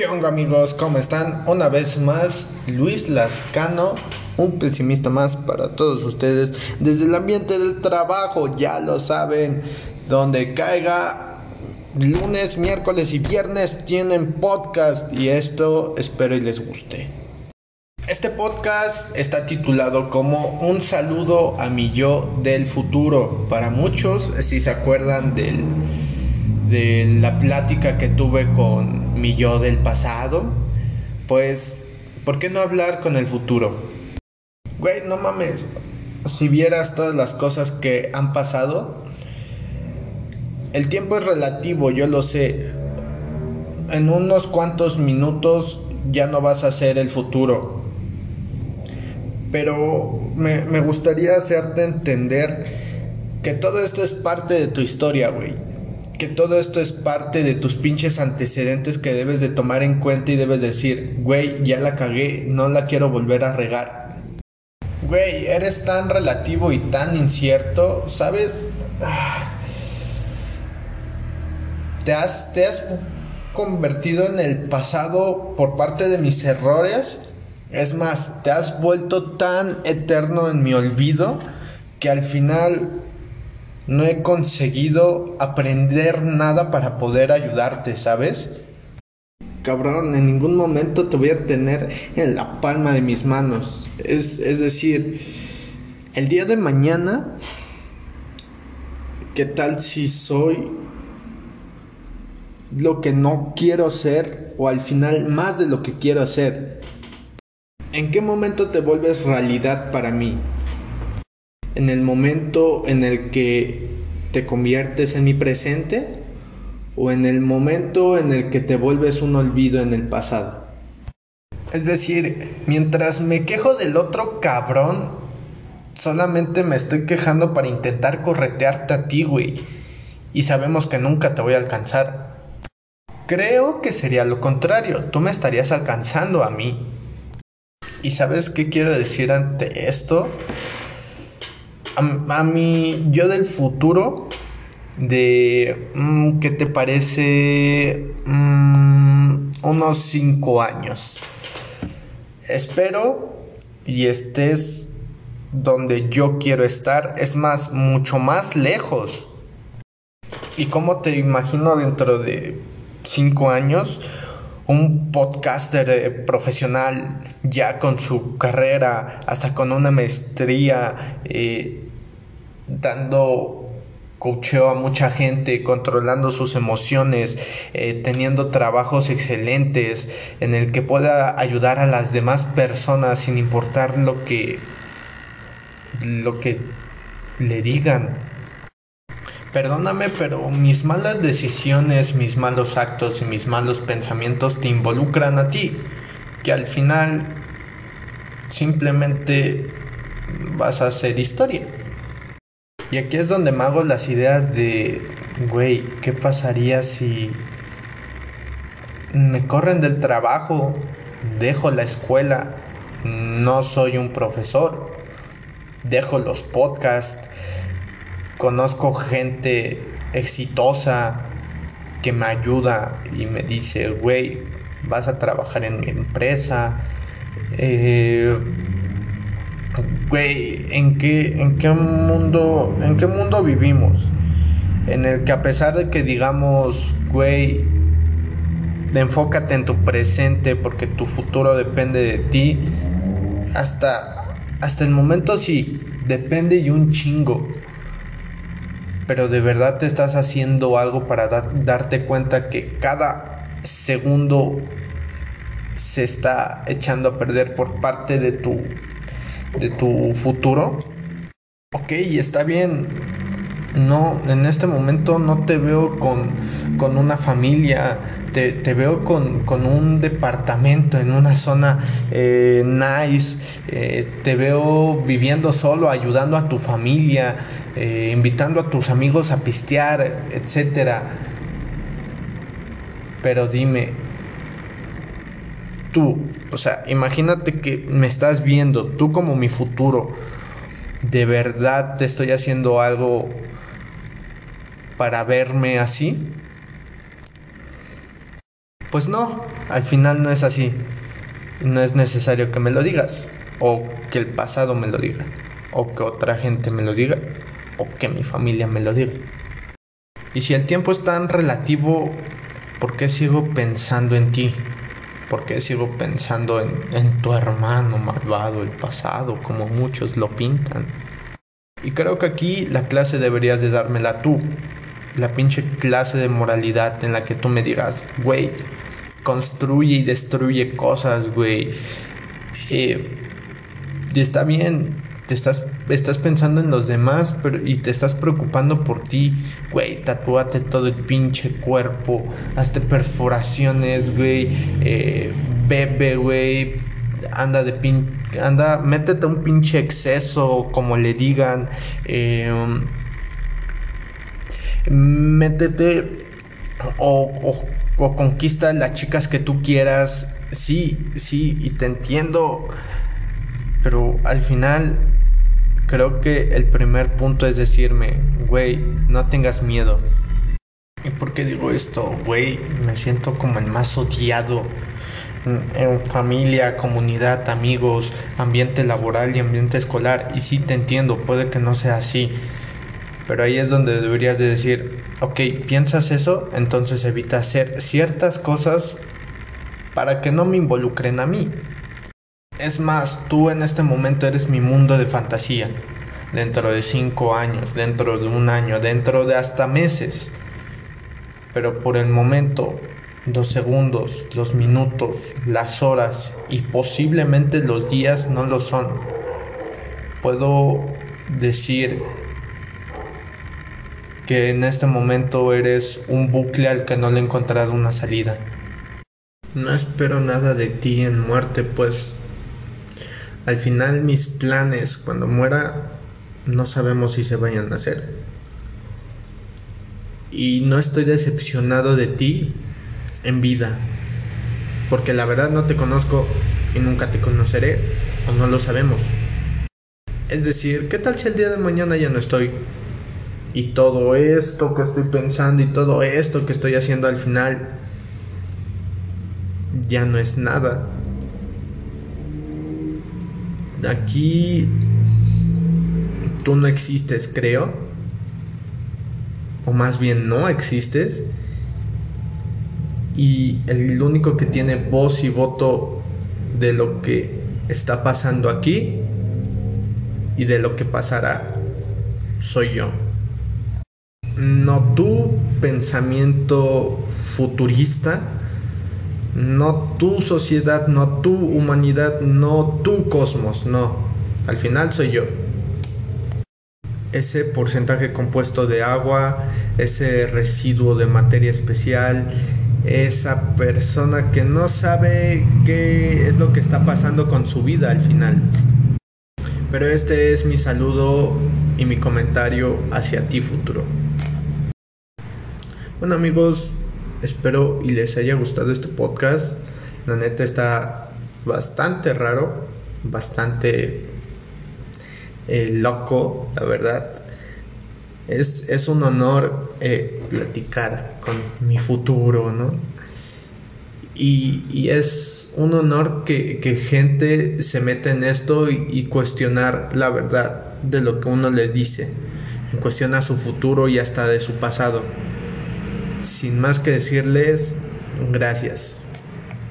¿Qué onda amigos? ¿Cómo están? Una vez más, Luis Lascano, un pesimista más para todos ustedes desde el ambiente del trabajo, ya lo saben, donde caiga lunes, miércoles y viernes tienen podcast y esto espero y les guste. Este podcast está titulado como Un saludo a mi yo del futuro. Para muchos, si se acuerdan del de la plática que tuve con mi yo del pasado, pues, ¿por qué no hablar con el futuro? Güey, no mames, si vieras todas las cosas que han pasado, el tiempo es relativo, yo lo sé. En unos cuantos minutos ya no vas a ser el futuro. Pero me, me gustaría hacerte entender que todo esto es parte de tu historia, güey que todo esto es parte de tus pinches antecedentes que debes de tomar en cuenta y debes decir, güey, ya la cagué, no la quiero volver a regar. Güey, eres tan relativo y tan incierto, ¿sabes? Te has, te has convertido en el pasado por parte de mis errores. Es más, te has vuelto tan eterno en mi olvido que al final no he conseguido aprender nada para poder ayudarte, ¿sabes? Cabrón, en ningún momento te voy a tener en la palma de mis manos. Es, es decir, el día de mañana, ¿qué tal si soy lo que no quiero ser o al final más de lo que quiero ser? ¿En qué momento te vuelves realidad para mí? En el momento en el que te conviertes en mi presente o en el momento en el que te vuelves un olvido en el pasado. Es decir, mientras me quejo del otro cabrón, solamente me estoy quejando para intentar corretearte a ti, güey. Y sabemos que nunca te voy a alcanzar. Creo que sería lo contrario, tú me estarías alcanzando a mí. ¿Y sabes qué quiero decir ante esto? A, mí, yo del futuro, de, mm, ¿qué te parece? Mm, unos 5 años. Espero y estés donde yo quiero estar, es más, mucho más lejos. ¿Y cómo te imagino dentro de 5 años? Un podcaster eh, profesional ya con su carrera, hasta con una maestría, eh, dando coacheo a mucha gente, controlando sus emociones, eh, teniendo trabajos excelentes, en el que pueda ayudar a las demás personas sin importar lo que lo que le digan. Perdóname, pero mis malas decisiones, mis malos actos y mis malos pensamientos te involucran a ti, que al final simplemente vas a hacer historia. Y aquí es donde me hago las ideas de, güey, ¿qué pasaría si me corren del trabajo, dejo la escuela, no soy un profesor, dejo los podcasts, conozco gente exitosa que me ayuda y me dice, güey, vas a trabajar en mi empresa. Eh, güey, ¿en qué, ¿en qué mundo, en qué mundo vivimos? En el que a pesar de que digamos, güey, enfócate en tu presente porque tu futuro depende de ti, hasta, hasta el momento sí, depende y un chingo pero de verdad te estás haciendo algo para darte cuenta que cada segundo se está echando a perder por parte de tu de tu futuro. Ok, está bien. No, en este momento no te veo con, con una familia, te, veo con, un departamento en una zona eh, nice, eh, te veo viviendo solo, ayudando a tu familia, eh, invitando a tus amigos a pistear, etc. Pero dime, tú, o sea, imagínate que me estás viendo, tú como mi futuro, de verdad te estoy haciendo algo para verme así. Pues no, al final no es así. No es necesario que me lo digas, o que el pasado me lo diga, o que otra gente me lo diga, o que mi familia me lo diga. Y si el tiempo es tan relativo, ¿por qué sigo pensando en ti? ¿Por qué sigo pensando en, tu hermano malvado, el pasado, como muchos lo pintan? Y creo que aquí la clase deberías de dármela tú. La pinche clase de moralidad en la que tú me digas, güey, construye y destruye cosas, güey. Eh, y está bien, te estás, estás pensando en los demás pero, y te estás preocupando por ti, güey. Tatúate todo el pinche cuerpo, hazte perforaciones, güey. Eh, bebe, güey. Anda de pin, anda, métete un pinche exceso, como le digan. Eh, métete o, o, conquista las chicas que tú quieras. Sí, sí, y te entiendo. Pero al final creo que el primer punto es decirme, güey, no tengas miedo. ¿Y por qué digo esto? Güey, me siento como el más odiado en, familia, comunidad, amigos, ambiente laboral y ambiente escolar. Y sí te entiendo, puede que no sea así. Pero ahí es donde deberías de decir, ok, piensas eso, entonces evita hacer ciertas cosas para que no me involucren a mí. Es más, tú en este momento eres mi mundo de fantasía. Dentro de cinco años, dentro de un año, dentro de hasta meses. Pero por el momento, los segundos, los minutos, las horas y posiblemente los días no lo son. Puedo decir que en este momento eres un bucle al que no le he encontrado una salida. No espero nada de ti en muerte, pues al final mis planes cuando muera no sabemos si se vayan a hacer. Y no estoy decepcionado de ti en vida, porque la verdad no te conozco y nunca te conoceré, o no lo sabemos. Es decir, ¿qué tal si el día de mañana ya no estoy? y todo esto que estoy pensando y todo esto que estoy haciendo al final ya no es nada. Aquí tú no existes, creo. O más bien no existes. Y el único que tiene voz y voto de lo que está pasando aquí y de lo que pasará soy yo no tu pensamiento futurista, no tu sociedad, no tu humanidad, no tu cosmos, no. Al final soy yo. Ese porcentaje compuesto de agua, ese residuo de materia especial, esa persona que no sabe qué es lo que está pasando con su vida al final. Pero este es mi saludo y mi comentario hacia ti futuro. Bueno amigos, espero y les haya gustado este podcast. La neta está bastante raro, bastante eh, loco, la verdad. Es, es un honor eh, platicar con mi futuro, ¿no? Y, y es un honor que, que, gente se meta en esto y, y cuestionar la verdad de lo que uno les dice. Cuestiona su futuro y hasta de su pasado sin más que decirles, gracias.